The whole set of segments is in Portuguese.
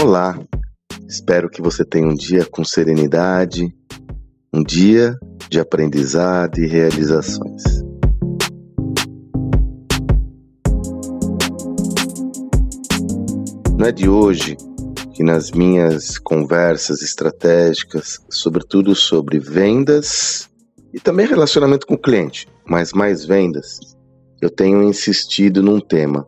Olá, espero que você tenha um dia com serenidade, um dia de aprendizado e realizações. Não é de hoje que nas minhas conversas estratégicas, sobretudo sobre vendas e também relacionamento com o cliente, mas mais vendas, eu tenho insistido num tema.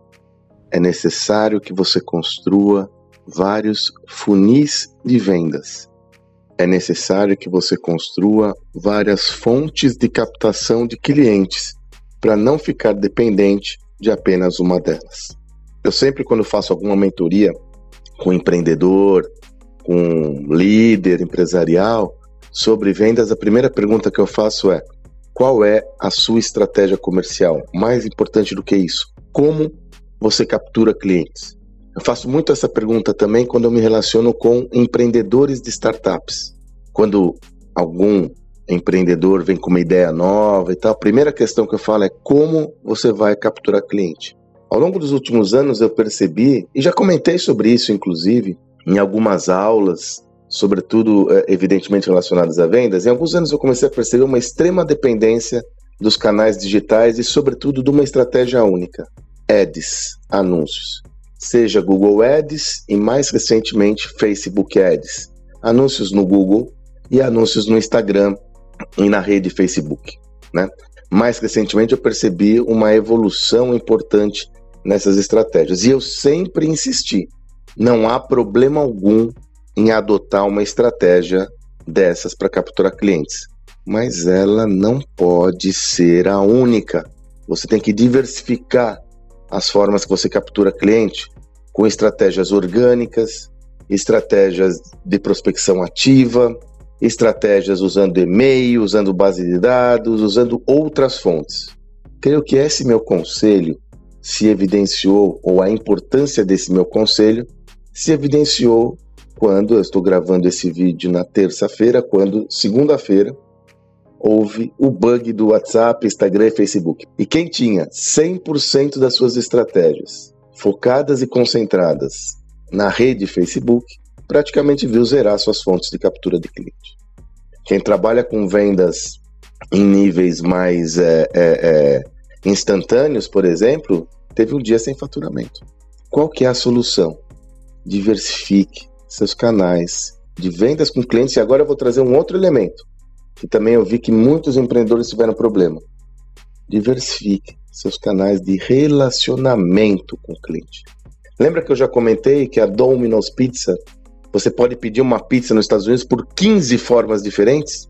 É necessário que você construa vários funis de vendas. É necessário que você construa várias fontes de captação de clientes para não ficar dependente de apenas uma delas. Eu sempre, quando faço alguma mentoria com empreendedor, com líder empresarial sobre vendas, a primeira pergunta que eu faço é: qual é a sua estratégia comercial? Mais importante do que isso, como você captura clientes? Eu faço muito essa pergunta também quando eu me relaciono com empreendedores de startups. Quando algum empreendedor vem com uma ideia nova e tal, a primeira questão que eu falo é como você vai capturar cliente. Ao longo dos últimos anos eu percebi, e já comentei sobre isso inclusive, em algumas aulas, sobretudo eh, evidentemente relacionadas a vendas, em alguns anos eu comecei a perceber uma extrema dependência dos canais digitais e sobretudo de uma estratégia única, ads, anúncios seja Google Ads e mais recentemente Facebook Ads, anúncios no Google e anúncios no Instagram e na rede Facebook, né? Mais recentemente eu percebi uma evolução importante nessas estratégias e eu sempre insisti, não há problema algum em adotar uma estratégia dessas para capturar clientes, mas ela não pode ser a única. Você tem que diversificar as formas que você captura cliente com estratégias orgânicas, estratégias de prospecção ativa, estratégias usando e-mail, usando base de dados, usando outras fontes. Creio que esse meu conselho se evidenciou, ou a importância desse meu conselho se evidenciou quando eu estou gravando esse vídeo na terça-feira, quando segunda-feira houve o bug do WhatsApp, Instagram e Facebook. E quem tinha 100% das suas estratégias focadas e concentradas na rede Facebook, praticamente viu zerar suas fontes de captura de cliente. Quem trabalha com vendas em níveis mais é, é, é, instantâneos, por exemplo, teve um dia sem faturamento. Qual que é a solução? Diversifique seus canais de vendas com clientes. E agora eu vou trazer um outro elemento que também eu vi que muitos empreendedores tiveram problema. Diversifique seus canais de relacionamento com o cliente. Lembra que eu já comentei que a Domino's Pizza, você pode pedir uma pizza nos Estados Unidos por 15 formas diferentes?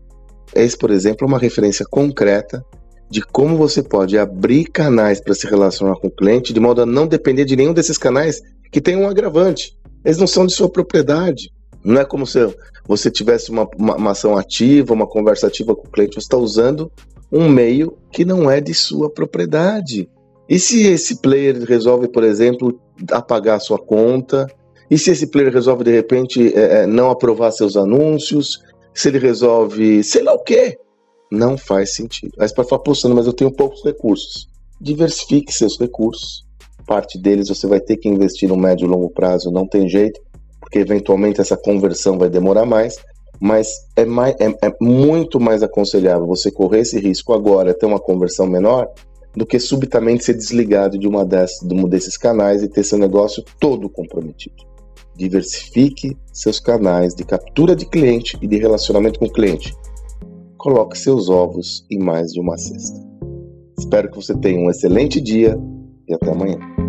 Esse, por exemplo, é uma referência concreta de como você pode abrir canais para se relacionar com o cliente de modo a não depender de nenhum desses canais que tem um agravante. Eles não são de sua propriedade. Não é como se você tivesse uma, uma, uma ação ativa, uma conversa ativa com o cliente. Você está usando um meio que não é de sua propriedade. E se esse player resolve, por exemplo, apagar sua conta? E se esse player resolve, de repente, é, é, não aprovar seus anúncios? Se ele resolve, sei lá o quê? Não faz sentido. Aí você pode falar, poxa, mas eu tenho poucos recursos. Diversifique seus recursos. Parte deles você vai ter que investir no médio e longo prazo, não tem jeito, porque eventualmente essa conversão vai demorar mais mas é, mais, é, é, muito mais aconselhável você correr esse risco agora, ter uma conversão menor, do que subitamente ser desligado de, uma dessas, de um desses canais e ter seu negócio todo comprometido. Diversifique seus canais de captura de cliente e de relacionamento com o cliente. Coloque seus ovos em mais de uma cesta. Espero que você tenha um excelente dia e até amanhã.